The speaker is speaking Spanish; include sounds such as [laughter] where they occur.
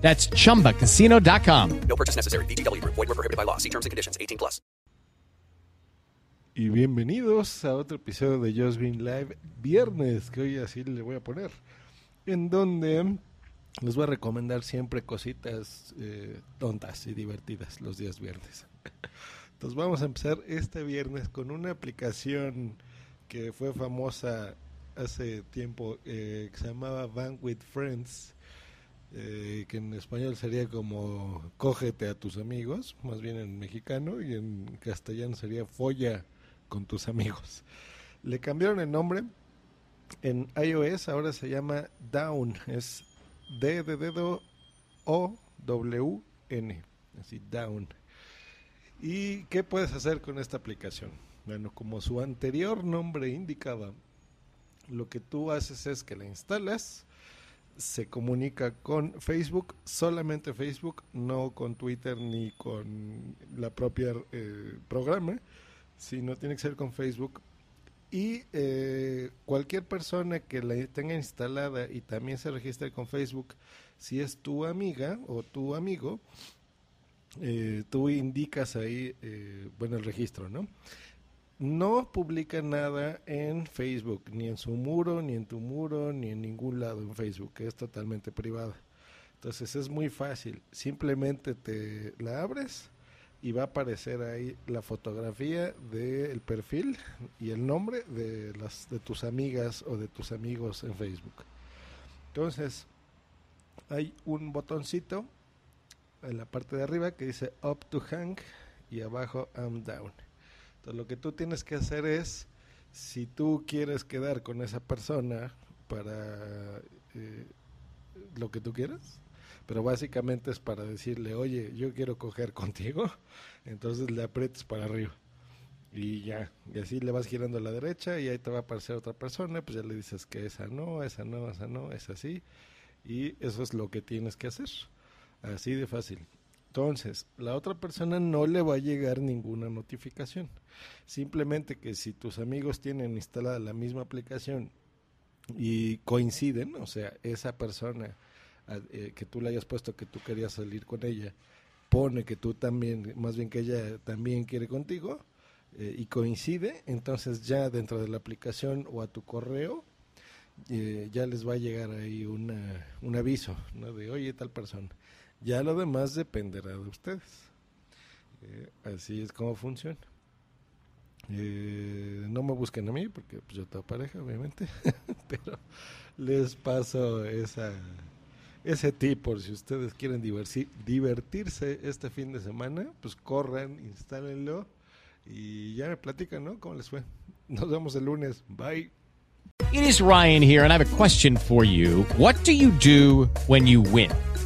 That's chumbacasino.com. No purchase necessary. VGW Group. Void were prohibited by law. See terms and conditions. 18 plus. Y bienvenidos a otro episodio de Just Green Live viernes, que hoy así le voy a poner, en donde les voy a recomendar siempre cositas eh, tontas y divertidas los días viernes. [laughs] Entonces vamos a empezar este viernes con una aplicación que fue famosa hace tiempo, eh, que se llamaba Van with Friends, eh, que en español sería como cógete a tus amigos, más bien en mexicano, y en castellano sería folla con tus amigos. Le cambiaron el nombre. En iOS ahora se llama Down. Es D de dedo O W N. Así, Down. ¿Y qué puedes hacer con esta aplicación? Bueno, como su anterior nombre indicaba, lo que tú haces es que la instalas, se comunica con Facebook, solamente Facebook, no con Twitter ni con la propia eh, programa sino tiene que ser con Facebook. Y eh, cualquier persona que la tenga instalada y también se registre con Facebook, si es tu amiga o tu amigo, eh, tú indicas ahí, eh, bueno, el registro, ¿no? No publica nada en Facebook, ni en su muro, ni en tu muro, ni en ningún lado en Facebook, es totalmente privada. Entonces es muy fácil, simplemente te la abres, y va a aparecer ahí la fotografía del perfil y el nombre de las de tus amigas o de tus amigos en Facebook. Entonces, hay un botoncito en la parte de arriba que dice up to hang y abajo I'm down. Lo que tú tienes que hacer es si tú quieres quedar con esa persona para eh, lo que tú quieras, pero básicamente es para decirle, oye, yo quiero coger contigo, [laughs] entonces le aprietas para arriba. Y ya, y así le vas girando a la derecha y ahí te va a aparecer otra persona, pues ya le dices que esa no, esa no, esa no, es así. Y eso es lo que tienes que hacer. Así de fácil. Entonces, la otra persona no le va a llegar ninguna notificación. Simplemente que si tus amigos tienen instalada la misma aplicación y coinciden, o sea, esa persona eh, que tú le hayas puesto que tú querías salir con ella, pone que tú también, más bien que ella también quiere contigo, eh, y coincide, entonces ya dentro de la aplicación o a tu correo, eh, ya les va a llegar ahí una, un aviso, ¿no? De, oye, tal persona. Ya lo demás dependerá de ustedes. así es como funciona. no me busquen a mí porque pues, yo tengo pareja, obviamente, [laughs] pero les paso ese tip si ustedes quieren divertirse este fin de semana, pues corran, instálenlo y ya me platican, ¿no? ¿Cómo les fue? Nos vemos el lunes. Bye. It is Ryan here and I have a question for you. What do you do when you win?